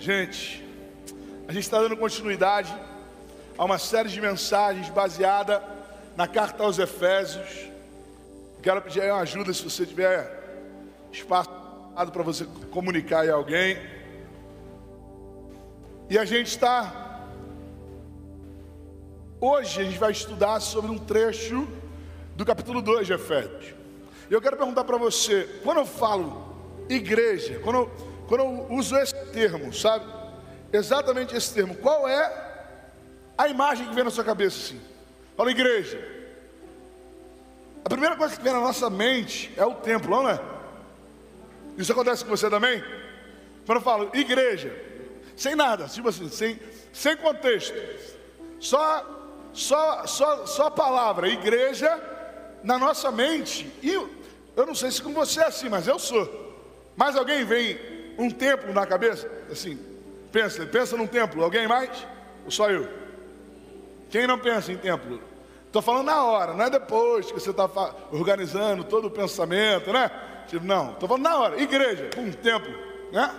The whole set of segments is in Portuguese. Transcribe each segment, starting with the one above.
Gente, a gente está dando continuidade a uma série de mensagens baseada na carta aos Efésios. Quero pedir aí uma ajuda se você tiver espaço para você comunicar a alguém. E a gente está. Hoje a gente vai estudar sobre um trecho do capítulo 2 de Efésios. E eu quero perguntar para você, quando eu falo igreja, quando eu, quando eu uso esse termo, sabe? Exatamente esse termo, qual é a imagem que vem na sua cabeça assim? Fala igreja. A primeira coisa que vem na nossa mente é o templo, não é? Isso acontece com você também? Quando eu falo igreja, sem nada, tipo assim, sem, sem contexto, só, só, só, só a palavra igreja na nossa mente, e eu não sei se com você é assim, mas eu sou. Mais alguém vem um templo na cabeça? Assim, pensa, pensa num templo. Alguém mais? Ou só eu? Quem não pensa em templo? Estou falando na hora, não é depois que você está organizando todo o pensamento, né? Tipo, não, estou falando na hora. Igreja, um templo, né?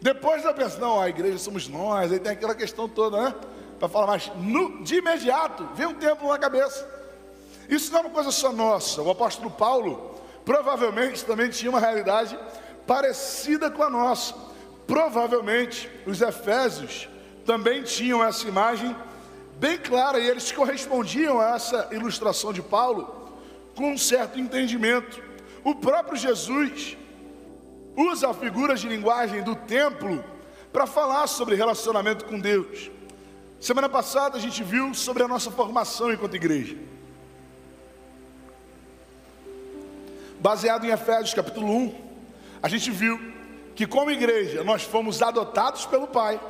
Depois eu penso, não, a igreja somos nós, aí tem aquela questão toda, né? Para falar mais, no, de imediato, vem um templo na cabeça. Isso não é uma coisa só nossa. O apóstolo Paulo, provavelmente também tinha uma realidade parecida com a nossa. Provavelmente os efésios também tinham essa imagem bem clara e eles correspondiam a essa ilustração de Paulo com um certo entendimento. O próprio Jesus usa figuras de linguagem do templo para falar sobre relacionamento com Deus. Semana passada a gente viu sobre a nossa formação enquanto igreja. baseado em Efésios capítulo 1, a gente viu que como igreja nós fomos adotados pelo Pai,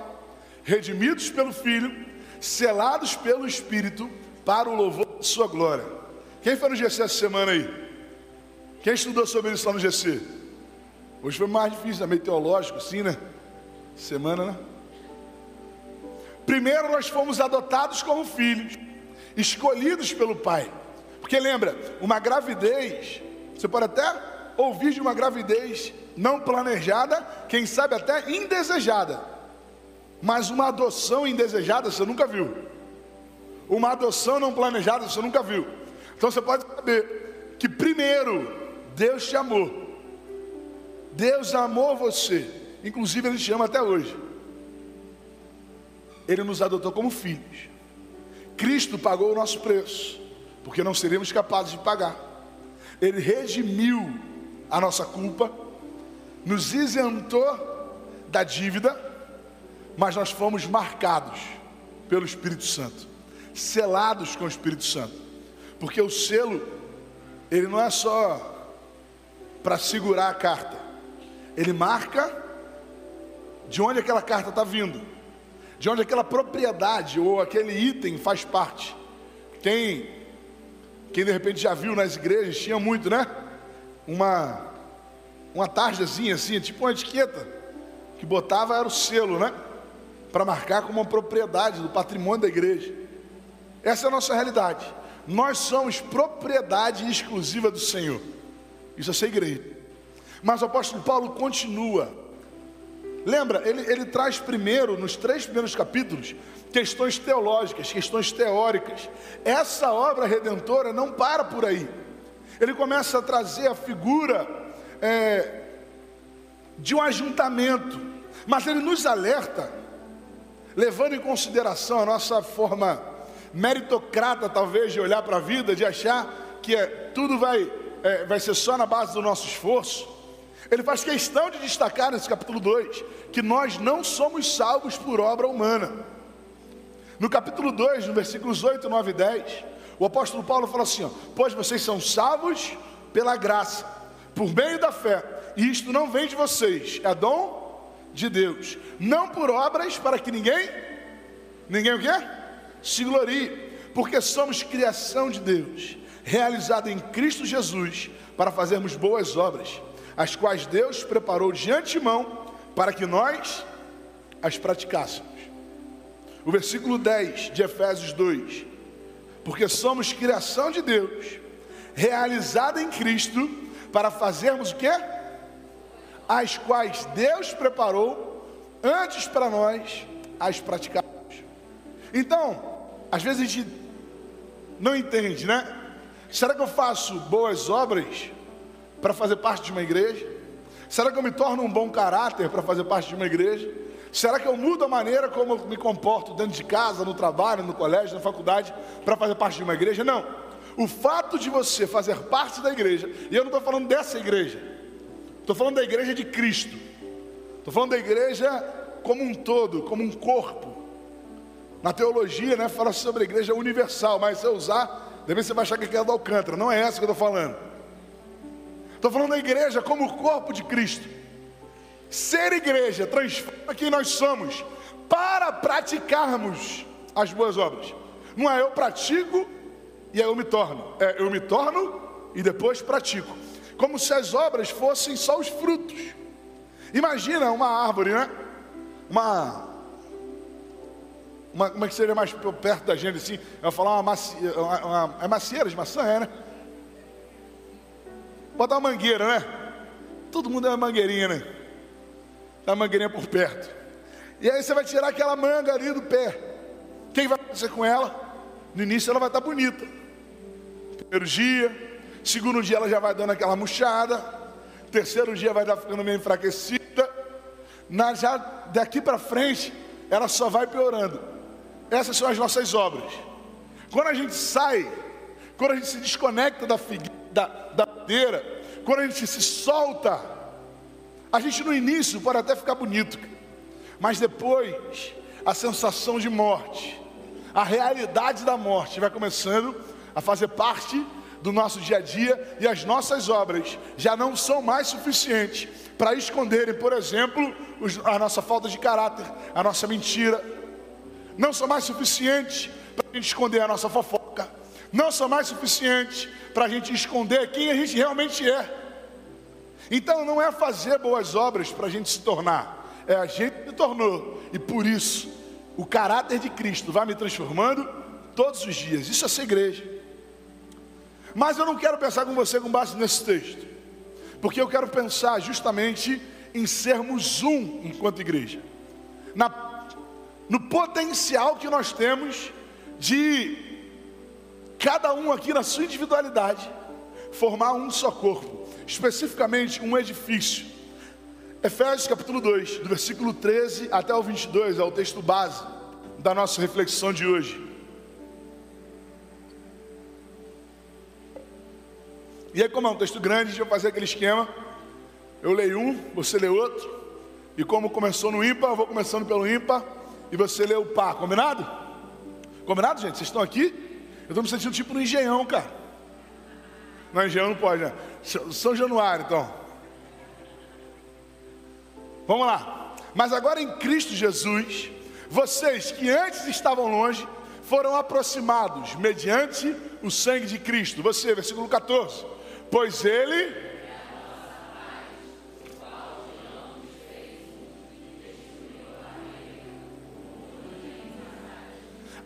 redimidos pelo Filho, selados pelo Espírito para o louvor de sua glória. Quem foi no GC essa semana aí? Quem estudou sobre isso lá no GC? Hoje foi mais difícil, meio teológico assim, né? Semana, né? Primeiro nós fomos adotados como filhos, escolhidos pelo Pai. Porque lembra, uma gravidez você pode até ouvir de uma gravidez não planejada, quem sabe até indesejada. Mas uma adoção indesejada você nunca viu. Uma adoção não planejada você nunca viu. Então você pode saber que primeiro Deus te amou. Deus amou você. Inclusive ele te ama até hoje. Ele nos adotou como filhos. Cristo pagou o nosso preço, porque não seríamos capazes de pagar. Ele redimiu a nossa culpa, nos isentou da dívida, mas nós fomos marcados pelo Espírito Santo, selados com o Espírito Santo, porque o selo, ele não é só para segurar a carta, ele marca de onde aquela carta está vindo, de onde aquela propriedade ou aquele item faz parte. Quem quem de repente já viu nas igrejas, tinha muito, né? Uma, uma tarjazinha assim, tipo uma etiqueta, que botava era o selo, né? Para marcar como uma propriedade do patrimônio da igreja. Essa é a nossa realidade. Nós somos propriedade exclusiva do Senhor. Isso é ser igreja. Mas o apóstolo Paulo continua. Lembra, ele, ele traz primeiro, nos três primeiros capítulos, questões teológicas, questões teóricas. Essa obra redentora não para por aí. Ele começa a trazer a figura é, de um ajuntamento, mas ele nos alerta, levando em consideração a nossa forma meritocrata, talvez, de olhar para a vida, de achar que é, tudo vai, é, vai ser só na base do nosso esforço. Ele faz questão de destacar nesse capítulo 2 que nós não somos salvos por obra humana. No capítulo 2, no versículos 8, 9 e 10, o apóstolo Paulo fala assim: ó, Pois vocês são salvos pela graça, por meio da fé, e isto não vem de vocês, é dom de Deus, não por obras para que ninguém, ninguém o quê? Se glorie, porque somos criação de Deus, realizada em Cristo Jesus, para fazermos boas obras, as quais Deus preparou de antemão para que nós as praticássemos o versículo 10 de Efésios 2. Porque somos criação de Deus, realizada em Cristo, para fazermos o que? As quais Deus preparou antes para nós as praticarmos. Então, às vezes a gente não entende, né? Será que eu faço boas obras para fazer parte de uma igreja? Será que eu me torno um bom caráter para fazer parte de uma igreja? Será que eu mudo a maneira como eu me comporto dentro de casa, no trabalho, no colégio, na faculdade, para fazer parte de uma igreja? Não. O fato de você fazer parte da igreja, e eu não estou falando dessa igreja, estou falando da igreja de Cristo, estou falando da igreja como um todo, como um corpo. Na teologia, né, fala sobre a igreja universal, mas se eu usar, deve você vai achar que é do Alcântara, não é essa que eu estou falando. Estou falando da igreja como o corpo de Cristo. Ser igreja transforma quem nós somos para praticarmos as boas obras. Não é eu pratico e aí eu me torno. É eu me torno e depois pratico. Como se as obras fossem só os frutos. Imagina uma árvore, né? Uma. uma é que seria mais perto da gente assim? Eu vou falar uma, uma, uma é macieira de maçã, é, né? Botar uma mangueira, né? Todo mundo é uma mangueirinha, né? Uma mangueirinha por perto. E aí você vai tirar aquela manga ali do pé. Que vai acontecer com ela? No início ela vai estar bonita. Primeiro dia, segundo dia ela já vai dando aquela murchada. Terceiro dia vai estar ficando meio enfraquecida. Na, já daqui para frente, ela só vai piorando. Essas são as nossas obras. Quando a gente sai, quando a gente se desconecta da figueira, da, da madeira, quando a gente se solta, a gente no início pode até ficar bonito, mas depois a sensação de morte, a realidade da morte vai começando a fazer parte do nosso dia a dia e as nossas obras já não são mais suficientes para esconderem, por exemplo, a nossa falta de caráter, a nossa mentira, não são mais suficientes para a gente esconder a nossa fofoca, não são mais suficientes para a gente esconder quem a gente realmente é. Então não é fazer boas obras para a gente se tornar, é a gente se tornou, e por isso o caráter de Cristo vai me transformando todos os dias. Isso é ser igreja. Mas eu não quero pensar com você com base nesse texto, porque eu quero pensar justamente em sermos um enquanto igreja, na, no potencial que nós temos de cada um aqui na sua individualidade formar um só corpo, especificamente um edifício Efésios capítulo 2, do versículo 13 até o 22, é o texto base da nossa reflexão de hoje. E aí, como é um texto grande, deixa eu fazer aquele esquema. Eu leio um, você lê outro. E como começou no ímpar, eu vou começando pelo ímpar. E você lê o par, combinado? Combinado, gente? Vocês estão aqui? Eu estou me sentindo tipo no engenhão, cara. Não, engenhão não pode, né? São Januário, então. Vamos lá. Mas agora em Cristo Jesus, vocês que antes estavam longe, foram aproximados mediante o sangue de Cristo. Você, versículo 14. Pois ele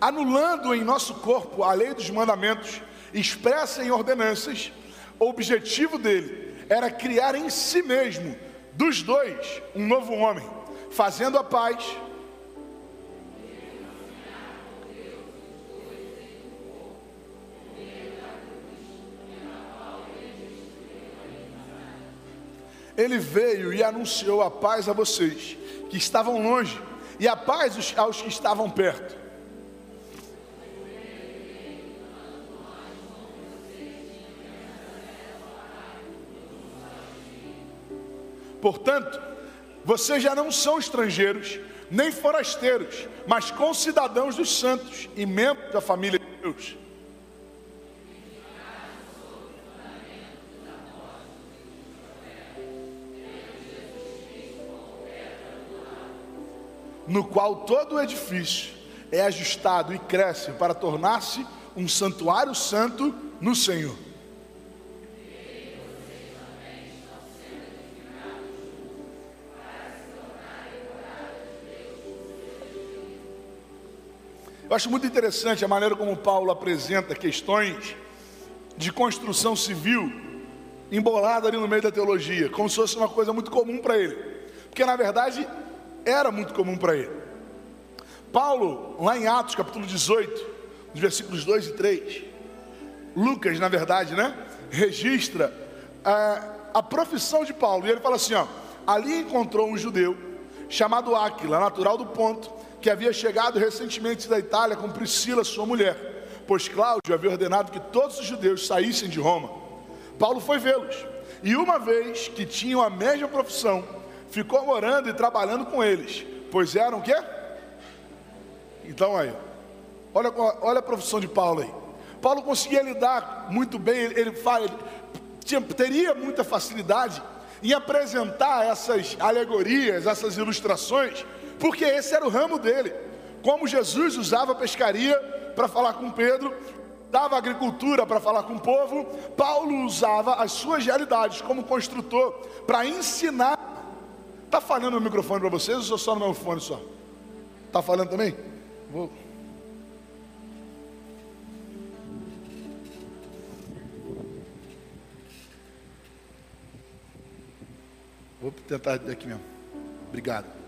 anulando em nosso corpo a lei dos mandamentos expressa em ordenanças, o objetivo dele era criar em si mesmo dos dois, um novo homem, fazendo a paz. Ele veio e anunciou a paz a vocês que estavam longe e a paz aos que estavam perto. Portanto, vocês já não são estrangeiros, nem forasteiros, mas concidadãos dos santos e membros da família de Deus. No qual todo o edifício é ajustado e cresce para tornar-se um santuário santo no Senhor. Eu acho muito interessante a maneira como Paulo apresenta questões de construção civil embolada ali no meio da teologia, como se fosse uma coisa muito comum para ele. Porque na verdade, era muito comum para ele. Paulo, lá em Atos capítulo 18, nos versículos 2 e 3, Lucas, na verdade, né, registra é, a profissão de Paulo, e ele fala assim: ó, ali encontrou um judeu chamado Áquila, natural do Ponto, que havia chegado recentemente da Itália com Priscila, sua mulher, pois Cláudio havia ordenado que todos os judeus saíssem de Roma. Paulo foi vê-los, e uma vez que tinham a mesma profissão, ficou morando e trabalhando com eles, pois eram o quê? Então aí, olha, olha a profissão de Paulo aí. Paulo conseguia lidar muito bem, ele, ele, ele tinha, teria muita facilidade em apresentar essas alegorias, essas ilustrações, porque esse era o ramo dele. Como Jesus usava a pescaria para falar com Pedro, dava agricultura para falar com o povo, Paulo usava as suas realidades como construtor para ensinar. Está falhando o microfone para vocês ou só no meu fone só? Está falando também? Vou. Vou tentar aqui mesmo. Obrigado.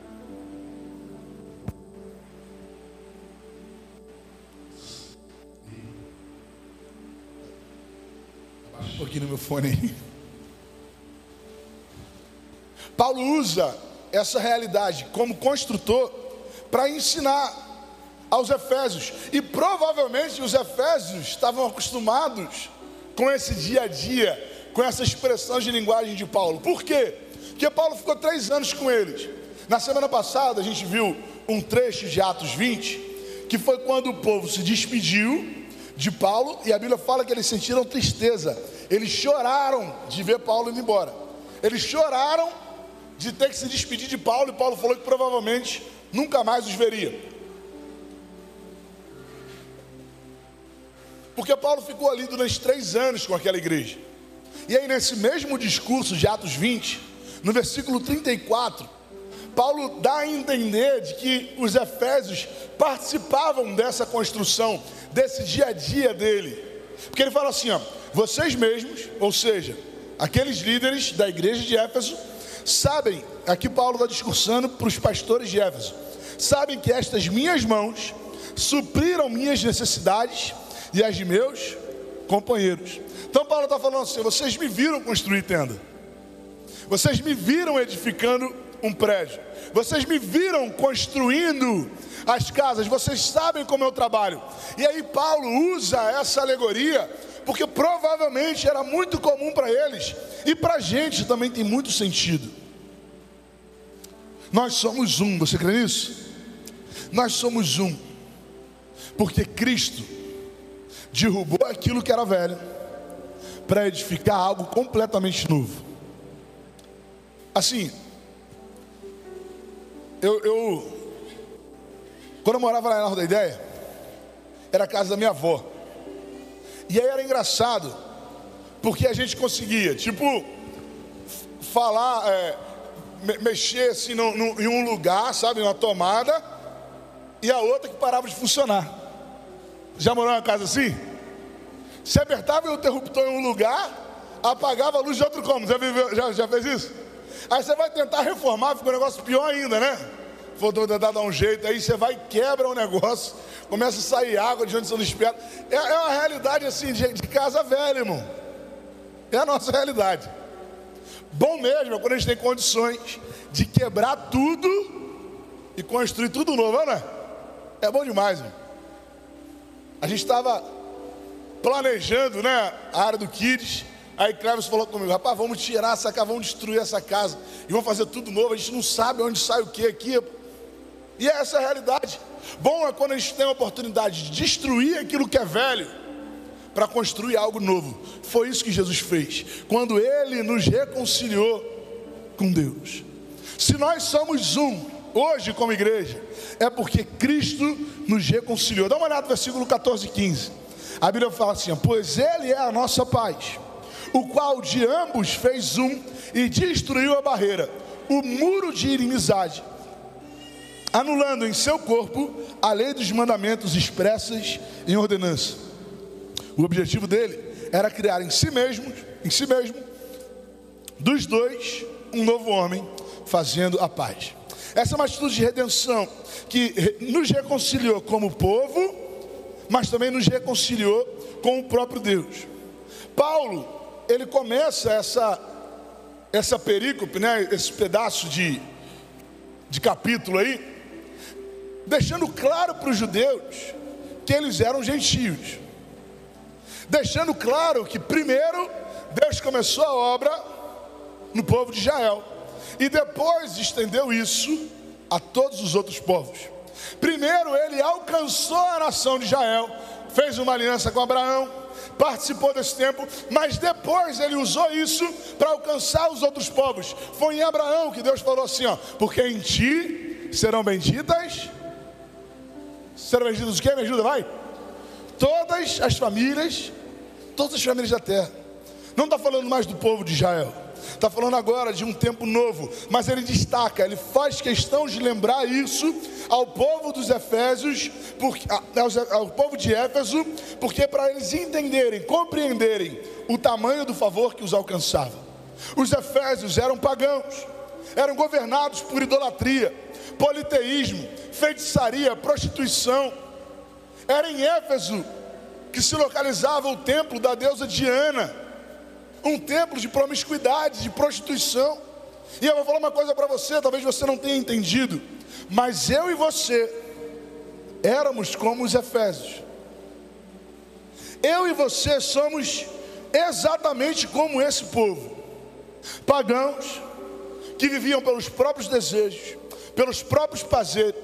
Um pouquinho no meu fone aí. Paulo usa essa realidade como construtor para ensinar aos Efésios. E provavelmente os Efésios estavam acostumados com esse dia a dia, com essa expressão de linguagem de Paulo. Por quê? Porque Paulo ficou três anos com eles. Na semana passada a gente viu um trecho de Atos 20, que foi quando o povo se despediu de Paulo, e a Bíblia fala que eles sentiram tristeza, eles choraram de ver Paulo indo embora, eles choraram de ter que se despedir de Paulo, e Paulo falou que provavelmente nunca mais os veria. Porque Paulo ficou ali durante três anos com aquela igreja. E aí, nesse mesmo discurso de Atos 20, no versículo 34, Paulo dá a entender de que os efésios participavam dessa construção, desse dia a dia dele. Porque ele fala assim, ó, vocês mesmos, ou seja, aqueles líderes da igreja de Éfeso, sabem, aqui Paulo está discursando para os pastores de Éfeso, sabem que estas minhas mãos supriram minhas necessidades e as de meus companheiros. Então Paulo está falando assim: vocês me viram construir tenda. Vocês me viram edificando um prédio. Vocês me viram construindo as casas. Vocês sabem como eu trabalho. E aí Paulo usa essa alegoria porque provavelmente era muito comum para eles e para a gente também tem muito sentido. Nós somos um, você crê nisso? Nós somos um, porque Cristo derrubou aquilo que era velho para edificar algo completamente novo. Assim, eu, eu, quando eu morava lá na Rua da Ideia, era a casa da minha avó. E aí era engraçado, porque a gente conseguia, tipo, falar, é, mexer assim no, no, em um lugar, sabe, uma tomada, e a outra que parava de funcionar. Já morou em uma casa assim? Se apertava o interruptor em um lugar, apagava a luz de outro cômodo. Já, viveu, já, já fez isso? Aí você vai tentar reformar, fica um negócio pior ainda, né? Vou tentar dar um jeito, aí você vai quebra o negócio, começa a sair água de onde você não espera. É, é uma realidade assim de, de casa velha, irmão. É a nossa realidade. Bom mesmo é quando a gente tem condições de quebrar tudo e construir tudo novo, né? É bom demais, irmão. A gente estava planejando, né, a área do Kids. Aí Cleves falou comigo, rapaz, vamos tirar essa casa, vamos destruir essa casa e vamos fazer tudo novo. A gente não sabe onde sai o que aqui. E é essa a realidade. Bom é quando a gente tem a oportunidade de destruir aquilo que é velho para construir algo novo. Foi isso que Jesus fez quando ele nos reconciliou com Deus. Se nós somos um hoje como igreja, é porque Cristo nos reconciliou. Dá uma olhada no versículo 14 e 15. A Bíblia fala assim: Pois Ele é a nossa paz o qual de ambos fez um e destruiu a barreira, o muro de inimizade, anulando em seu corpo a lei dos mandamentos expressas em ordenança. O objetivo dele era criar em si mesmo, em si mesmo, dos dois, um novo homem, fazendo a paz. Essa é uma atitude de redenção que nos reconciliou como povo, mas também nos reconciliou com o próprio Deus. Paulo, ele começa essa essa perícope, né, esse pedaço de, de capítulo aí, deixando claro para os judeus que eles eram gentios, deixando claro que primeiro Deus começou a obra no povo de Israel e depois estendeu isso a todos os outros povos. Primeiro ele alcançou a nação de Israel, fez uma aliança com Abraão, participou desse tempo, mas depois ele usou isso para alcançar os outros povos. Foi em Abraão que Deus falou assim: ó, porque em ti serão benditas. Serão benditas o que? Me ajuda, vai. Todas as famílias, todas as famílias da terra. Não está falando mais do povo de Israel. Está falando agora de um tempo novo, mas ele destaca, ele faz questão de lembrar isso ao povo dos Efésios, porque, ao povo de Éfeso, porque para eles entenderem, compreenderem o tamanho do favor que os alcançava. Os Efésios eram pagãos, eram governados por idolatria, politeísmo, feitiçaria, prostituição. Era em Éfeso que se localizava o templo da deusa Diana um templo de promiscuidade, de prostituição. E eu vou falar uma coisa para você, talvez você não tenha entendido, mas eu e você éramos como os Efésios. Eu e você somos exatamente como esse povo, pagãos, que viviam pelos próprios desejos, pelos próprios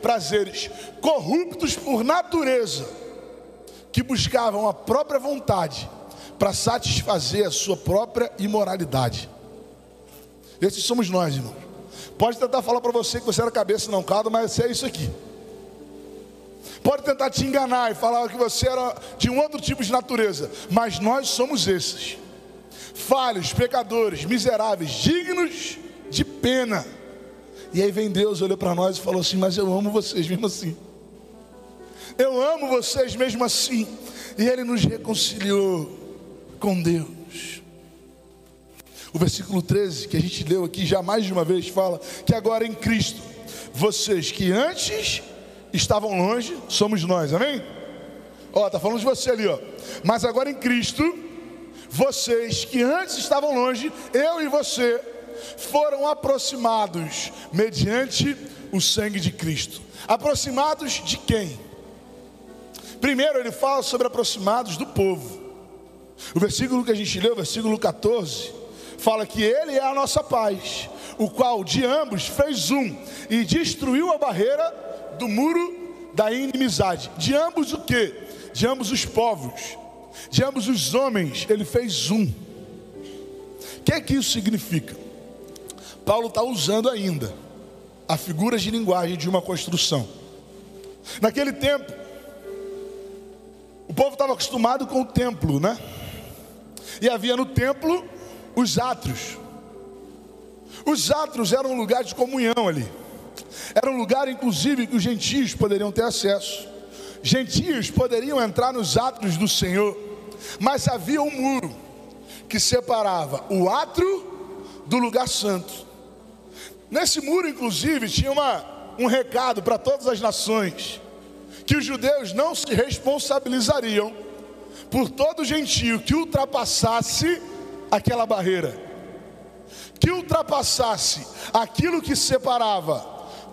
prazeres, corruptos por natureza, que buscavam a própria vontade para satisfazer a sua própria imoralidade. Esses somos nós, irmão. Pode tentar falar para você que você era cabeça não caldo, mas é isso aqui. Pode tentar te enganar e falar que você era de um outro tipo de natureza, mas nós somos esses. Falhos, pecadores, miseráveis, dignos de pena. E aí vem Deus, olhou para nós e falou assim: Mas eu amo vocês mesmo assim. Eu amo vocês mesmo assim. E Ele nos reconciliou com Deus. O versículo 13 que a gente leu aqui já mais de uma vez fala que agora em Cristo, vocês que antes estavam longe, somos nós, amém? Ó, tá falando de você ali, ó. Mas agora em Cristo, vocês que antes estavam longe, eu e você, foram aproximados mediante o sangue de Cristo. Aproximados de quem? Primeiro ele fala sobre aproximados do povo. O versículo que a gente leu, versículo 14, fala que Ele é a nossa paz, o qual de ambos fez um e destruiu a barreira do muro da inimizade. De ambos o que? De ambos os povos, de ambos os homens, Ele fez um. O que é que isso significa? Paulo está usando ainda a figura de linguagem de uma construção. Naquele tempo, o povo estava acostumado com o templo, né? E havia no templo os átrios. Os átrios eram um lugar de comunhão ali. Era um lugar, inclusive, que os gentios poderiam ter acesso. Gentios poderiam entrar nos átrios do Senhor, mas havia um muro que separava o átrio do lugar santo. Nesse muro, inclusive, tinha uma, um recado para todas as nações: que os judeus não se responsabilizariam por todo gentio que ultrapassasse aquela barreira, que ultrapassasse aquilo que separava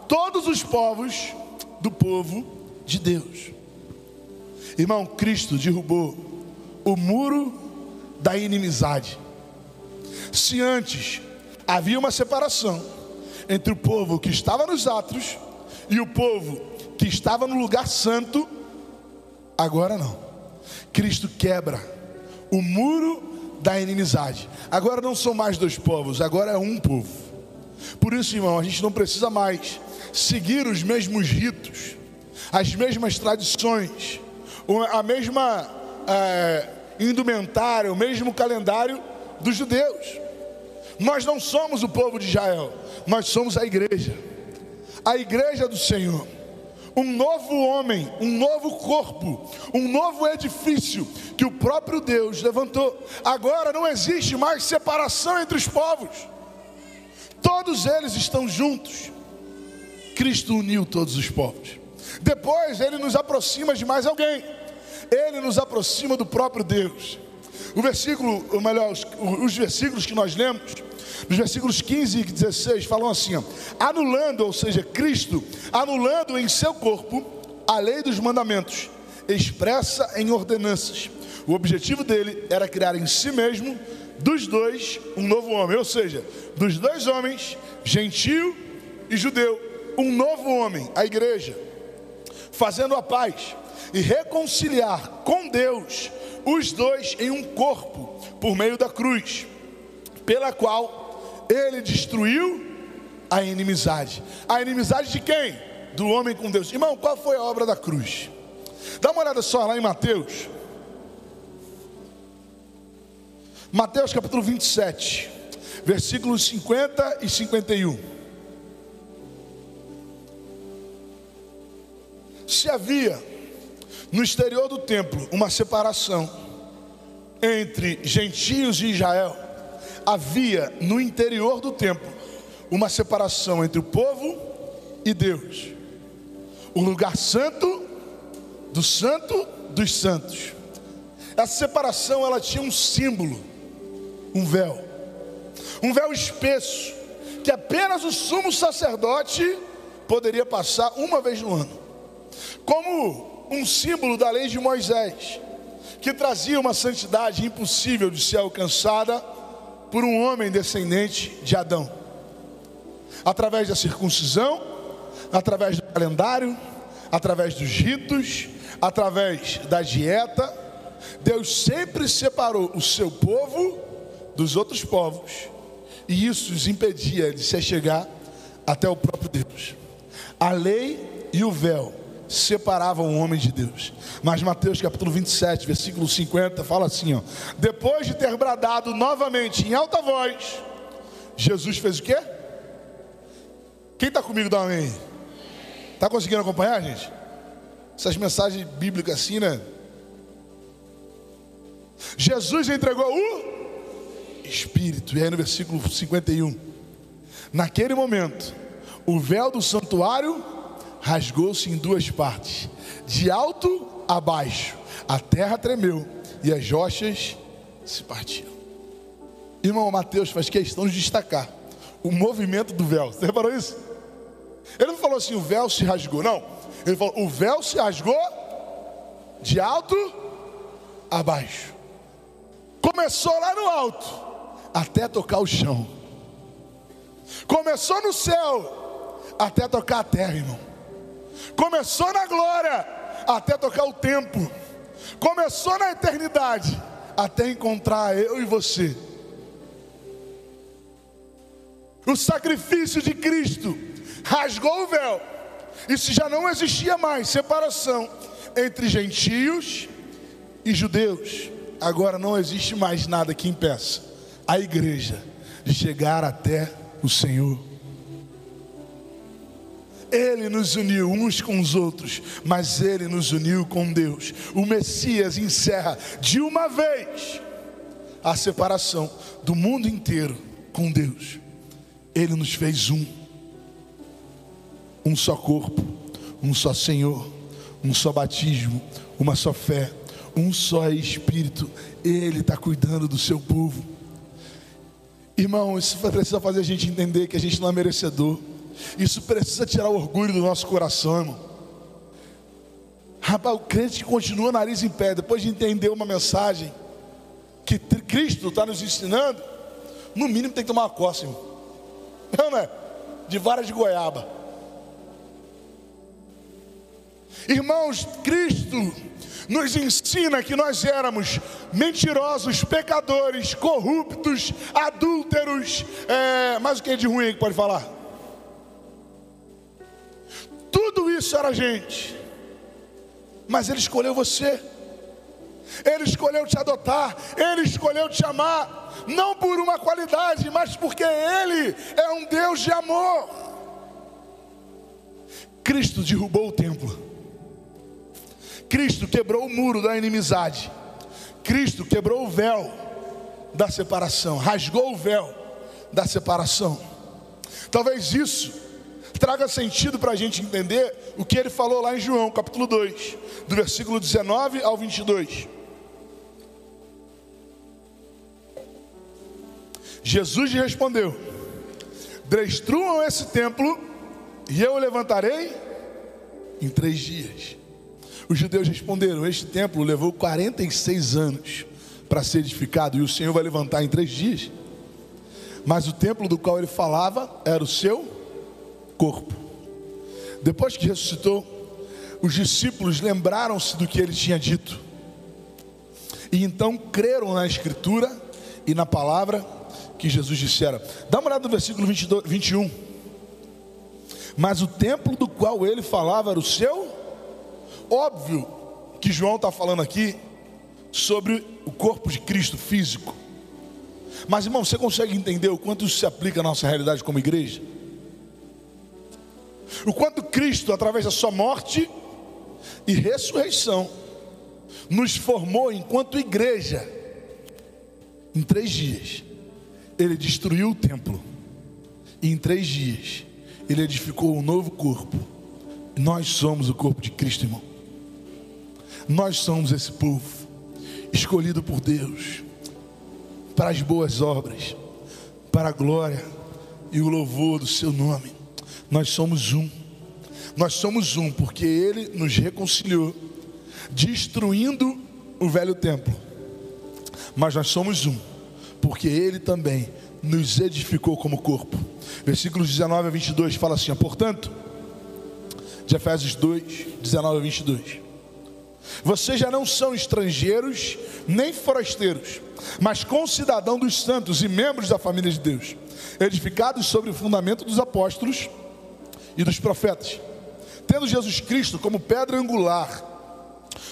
todos os povos do povo de Deus. Irmão, Cristo derrubou o muro da inimizade. Se antes havia uma separação entre o povo que estava nos atos e o povo que estava no lugar santo, agora não. Cristo quebra o muro da inimizade. Agora não são mais dois povos, agora é um povo. Por isso, irmão, a gente não precisa mais seguir os mesmos ritos, as mesmas tradições, a mesma é, indumentária, o mesmo calendário dos judeus. Nós não somos o povo de Israel, nós somos a igreja, a igreja do Senhor um novo homem, um novo corpo, um novo edifício que o próprio Deus levantou. Agora não existe mais separação entre os povos, todos eles estão juntos. Cristo uniu todos os povos. Depois ele nos aproxima de mais alguém. Ele nos aproxima do próprio Deus. O versículo, ou melhor, os, os versículos que nós lemos, nos versículos 15 e 16, falam assim: ó, anulando, ou seja, Cristo, anulando em seu corpo a lei dos mandamentos, expressa em ordenanças. O objetivo dele era criar em si mesmo, dos dois, um novo homem, ou seja, dos dois homens, gentio e judeu, um novo homem, a igreja, fazendo a paz e reconciliar com Deus os dois em um corpo por meio da cruz, pela qual ele destruiu a inimizade. A inimizade de quem? Do homem com Deus. Irmão, qual foi a obra da cruz? Dá uma olhada só lá em Mateus. Mateus capítulo 27, versículos 50 e 51. Se havia no exterior do templo uma separação entre gentios e Israel, havia no interior do templo uma separação entre o povo e Deus. O lugar santo do santo dos santos. Essa separação ela tinha um símbolo, um véu. Um véu espesso que apenas o sumo sacerdote poderia passar uma vez no ano. Como um símbolo da lei de Moisés, que trazia uma santidade impossível de ser alcançada por um homem descendente de Adão. Através da circuncisão, através do calendário, através dos ritos, através da dieta, Deus sempre separou o seu povo dos outros povos, e isso os impedia de se chegar até o próprio Deus. A lei e o véu separavam o homem de Deus. Mas Mateus capítulo 27, versículo 50, fala assim: ó, depois de ter bradado novamente em alta voz, Jesus fez o quê? Quem está comigo, dá amém. Está conseguindo acompanhar, gente? Essas mensagens bíblicas assim, né? Jesus entregou o Espírito. E aí no versículo 51. Naquele momento, o véu do santuário rasgou-se em duas partes, de alto a baixo. A terra tremeu e as rochas se partiram. Irmão Mateus faz questão de destacar o movimento do véu. Você reparou isso? Ele não falou assim, o véu se rasgou, não. Ele falou, o véu se rasgou de alto a baixo. Começou lá no alto, até tocar o chão. Começou no céu, até tocar a terra, irmão. Começou na glória, até tocar o tempo. Começou na eternidade, até encontrar eu e você. O sacrifício de Cristo rasgou o véu. Isso já não existia mais separação entre gentios e judeus. Agora não existe mais nada que impeça a igreja de chegar até o Senhor. Ele nos uniu uns com os outros, mas Ele nos uniu com Deus. O Messias encerra de uma vez a separação do mundo inteiro com Deus. Ele nos fez um, um só corpo, um só Senhor, um só batismo, uma só fé, um só Espírito. Ele está cuidando do seu povo. Irmão, isso precisa fazer a gente entender que a gente não é merecedor. Isso precisa tirar o orgulho do nosso coração, irmão. Rapaz, o crente que continua nariz em pé, depois de entender uma mensagem que Cristo está nos ensinando, no mínimo tem que tomar uma coça, irmão. Não, é? De vara de goiaba. Irmãos, Cristo nos ensina que nós éramos mentirosos, pecadores, corruptos, adúlteros, é, mas o que é de ruim que pode falar? Tudo isso era gente, mas Ele escolheu você, Ele escolheu te adotar, Ele escolheu te amar, não por uma qualidade, mas porque Ele é um Deus de amor. Cristo derrubou o templo, Cristo quebrou o muro da inimizade, Cristo quebrou o véu da separação, rasgou o véu da separação. Talvez isso traga sentido para a gente entender o que ele falou lá em João, capítulo 2, do versículo 19 ao 22. Jesus lhe respondeu: Destruam esse templo e eu o levantarei em três dias. Os judeus responderam: Este templo levou 46 anos para ser edificado e o Senhor vai levantar em três dias. Mas o templo do qual ele falava era o seu corpo. Depois que ressuscitou, os discípulos lembraram-se do que ele tinha dito. E então creram na Escritura e na palavra que Jesus dissera. Dá uma olhada no versículo 22, 21. Mas o templo do qual ele falava era o seu. Óbvio que João está falando aqui sobre o corpo de Cristo físico. Mas irmão, você consegue entender o quanto isso se aplica à nossa realidade como igreja? O quanto Cristo, através da sua morte e ressurreição, nos formou enquanto igreja em três dias ele destruiu o templo. E em três dias, ele edificou um novo corpo. Nós somos o corpo de Cristo, irmão. Nós somos esse povo, escolhido por Deus, para as boas obras, para a glória e o louvor do seu nome. Nós somos um. Nós somos um, porque Ele nos reconciliou, destruindo o velho templo. Mas nós somos um porque ele também nos edificou como corpo. Versículos 19 a 22 fala assim: portanto, de Efésios 2, 19 a 22. Vocês já não são estrangeiros nem forasteiros, mas concidadão dos santos e membros da família de Deus, edificados sobre o fundamento dos apóstolos e dos profetas, tendo Jesus Cristo como pedra angular,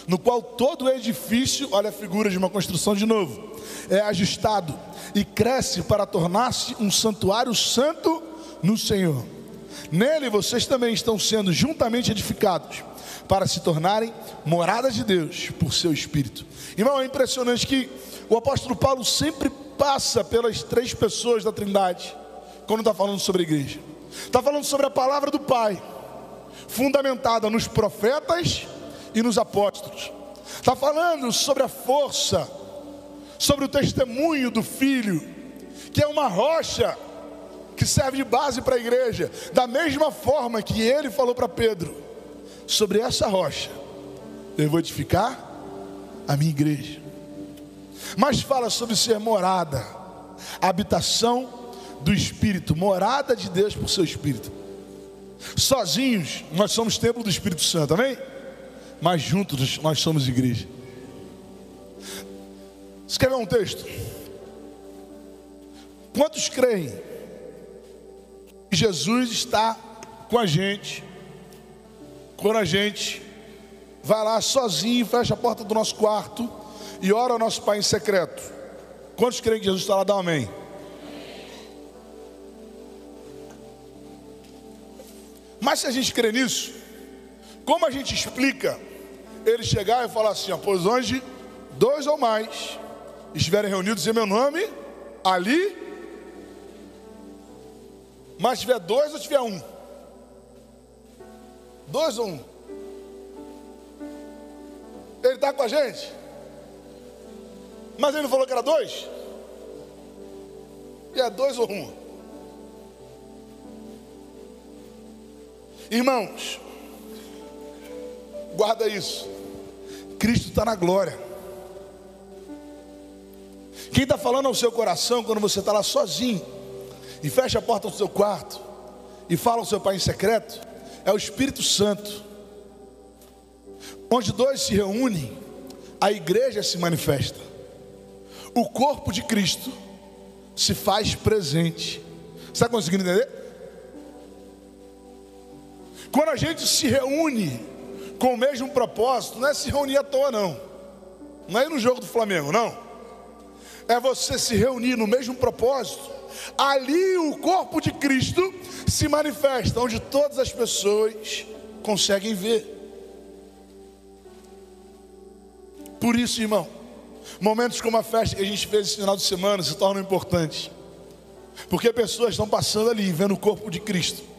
no qual todo edifício, olha a figura de uma construção de novo, é ajustado e cresce para tornar-se um santuário santo no Senhor. Nele vocês também estão sendo juntamente edificados para se tornarem moradas de Deus por seu Espírito. Irmão, é impressionante que o apóstolo Paulo sempre passa pelas três pessoas da Trindade quando está falando sobre a igreja. Está falando sobre a palavra do Pai, fundamentada nos profetas e nos apóstolos. Está falando sobre a força sobre o testemunho do Filho, que é uma rocha que serve de base para a igreja, da mesma forma que ele falou para Pedro: sobre essa rocha eu vou edificar a minha igreja. Mas fala sobre ser morada, habitação do Espírito, morada de Deus por seu Espírito. Sozinhos nós somos templo do Espírito Santo, amém? Mas juntos nós somos igreja. Escreva um texto. Quantos creem que Jesus está com a gente quando a gente vai lá sozinho, fecha a porta do nosso quarto e ora ao nosso Pai em secreto? Quantos creem que Jesus está lá? Dá um amém. Se a gente crê nisso, como a gente explica ele chegar e falar assim: ó, pois onde dois ou mais estiverem reunidos em meu nome, ali. Mas tiver dois ou tiver um? Dois ou um? Ele está com a gente? Mas ele não falou que era dois? E é dois ou um? Irmãos, guarda isso. Cristo está na glória. Quem está falando ao seu coração quando você está lá sozinho e fecha a porta do seu quarto e fala ao seu pai em secreto é o Espírito Santo. Onde dois se reúnem, a igreja se manifesta. O corpo de Cristo se faz presente. Está conseguindo entender? Quando a gente se reúne com o mesmo propósito, não é se reunir à toa, não. Não é ir no jogo do Flamengo, não é você se reunir no mesmo propósito. Ali o corpo de Cristo se manifesta, onde todas as pessoas conseguem ver. Por isso, irmão, momentos como a festa que a gente fez esse final de semana se tornam importantes, porque pessoas estão passando ali, vendo o corpo de Cristo.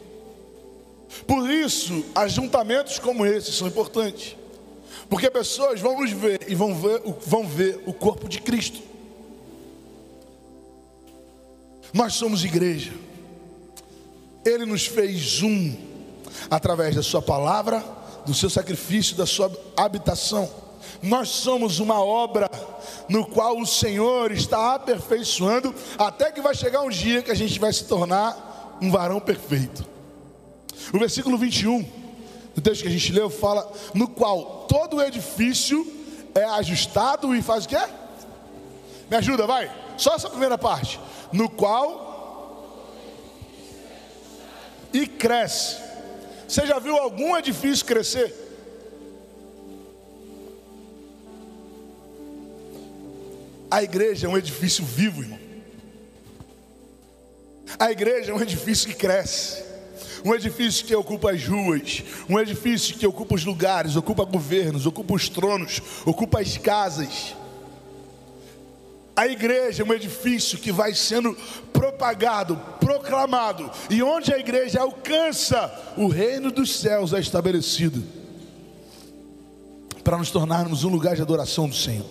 Por isso, ajuntamentos como esses são importantes. Porque pessoas vão nos ver e vão ver, vão ver o corpo de Cristo. Nós somos igreja. Ele nos fez um através da sua palavra, do seu sacrifício, da sua habitação. Nós somos uma obra no qual o Senhor está aperfeiçoando, até que vai chegar um dia que a gente vai se tornar um varão perfeito. O versículo 21, do texto que a gente leu, fala: no qual todo edifício é ajustado e faz o quê? Me ajuda, vai. Só essa primeira parte. No qual e cresce. Você já viu algum edifício crescer? A igreja é um edifício vivo, irmão. A igreja é um edifício que cresce. Um edifício que ocupa as ruas, um edifício que ocupa os lugares, ocupa governos, ocupa os tronos, ocupa as casas. A igreja é um edifício que vai sendo propagado, proclamado, e onde a igreja alcança, o reino dos céus é estabelecido, para nos tornarmos um lugar de adoração do Senhor.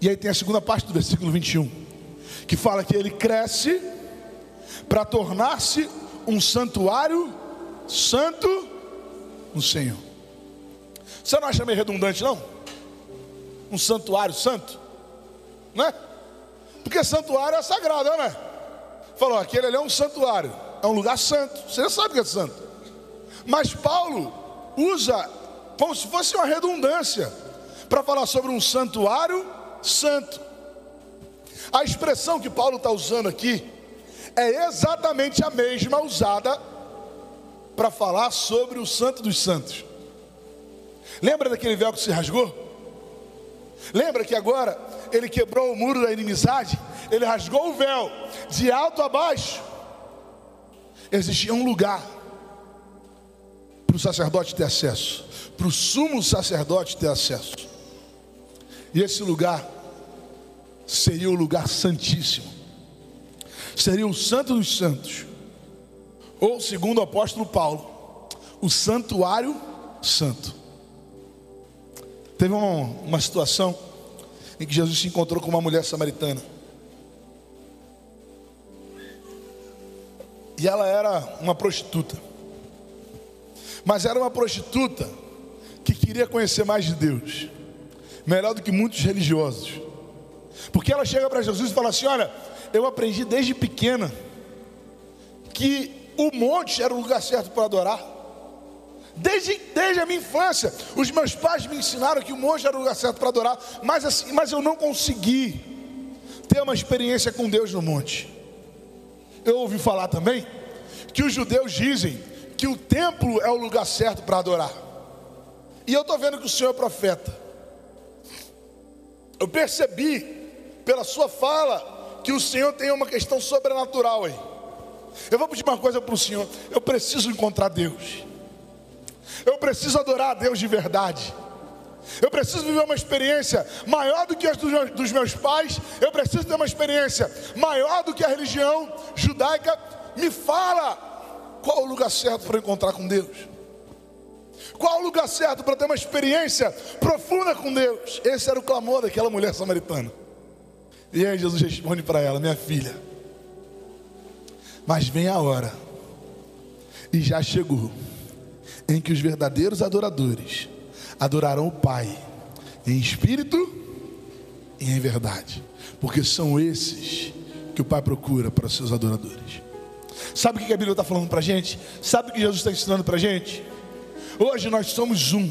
E aí tem a segunda parte do versículo 21, que fala que ele cresce para tornar-se um santuário santo no Senhor. Você não acha meio redundante, não? Um santuário santo, né? Porque santuário é sagrado, né? Falou, aquele ali é um santuário, é um lugar santo. Você sabe que é santo. Mas Paulo usa como se fosse uma redundância para falar sobre um santuário santo. A expressão que Paulo está usando aqui é exatamente a mesma usada para falar sobre o Santo dos Santos. Lembra daquele véu que se rasgou? Lembra que agora ele quebrou o muro da inimizade? Ele rasgou o véu de alto a baixo. Existia um lugar para o sacerdote ter acesso, para o sumo sacerdote ter acesso. E esse lugar seria o lugar santíssimo seria o Santo dos Santos, ou segundo o apóstolo Paulo, o Santuário Santo. Teve uma, uma situação em que Jesus se encontrou com uma mulher samaritana. E ela era uma prostituta. Mas era uma prostituta que queria conhecer mais de Deus, melhor do que muitos religiosos. Porque ela chega para Jesus e fala assim: Olha, eu aprendi desde pequena que o monte era o lugar certo para adorar. Desde, desde a minha infância, os meus pais me ensinaram que o monte era o lugar certo para adorar, mas, assim, mas eu não consegui ter uma experiência com Deus no monte. Eu ouvi falar também que os judeus dizem que o templo é o lugar certo para adorar. E eu estou vendo que o Senhor é profeta. Eu percebi pela sua fala que o Senhor tem uma questão sobrenatural aí. Eu vou pedir uma coisa para o Senhor: eu preciso encontrar Deus, eu preciso adorar a Deus de verdade. Eu preciso viver uma experiência maior do que a dos meus pais. Eu preciso ter uma experiência maior do que a religião judaica. Me fala qual o lugar certo para encontrar com Deus. Qual o lugar certo para ter uma experiência profunda com Deus? Esse era o clamor daquela mulher samaritana. E aí Jesus responde para ela: Minha filha, mas vem a hora, e já chegou, em que os verdadeiros adoradores adorarão o Pai em espírito e em verdade, porque são esses que o Pai procura para os seus adoradores. Sabe o que a Bíblia está falando para a gente? Sabe o que Jesus está ensinando para a gente? Hoje nós somos um.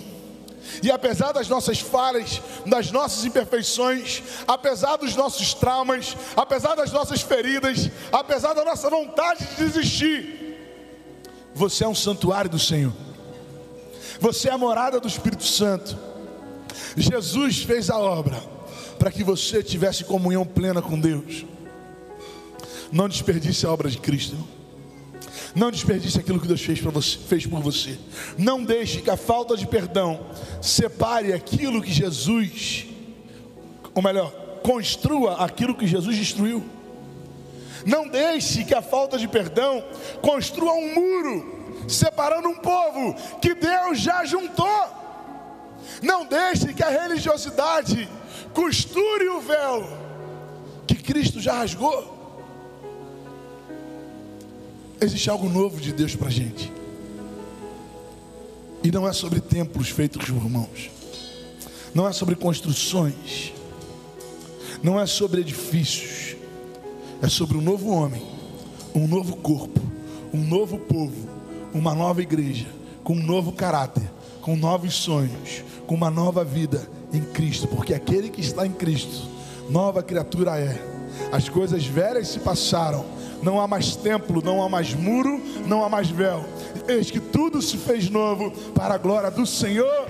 E apesar das nossas falhas, das nossas imperfeições, apesar dos nossos traumas, apesar das nossas feridas, apesar da nossa vontade de desistir, você é um santuário do Senhor. Você é a morada do Espírito Santo. Jesus fez a obra para que você tivesse comunhão plena com Deus. Não desperdice a obra de Cristo. Não. Desperdice aquilo que Deus fez, para você, fez por você. Não deixe que a falta de perdão separe aquilo que Jesus, ou melhor, construa aquilo que Jesus destruiu. Não deixe que a falta de perdão construa um muro separando um povo que Deus já juntou. Não deixe que a religiosidade costure o véu que Cristo já rasgou. Existe algo novo de Deus para a gente. E não é sobre templos feitos por mãos. Não é sobre construções. Não é sobre edifícios. É sobre um novo homem, um novo corpo, um novo povo, uma nova igreja, com um novo caráter, com novos sonhos, com uma nova vida em Cristo, porque aquele que está em Cristo, nova criatura é. As coisas velhas se passaram, não há mais templo, não há mais muro, não há mais véu. Eis que tudo se fez novo para a glória do Senhor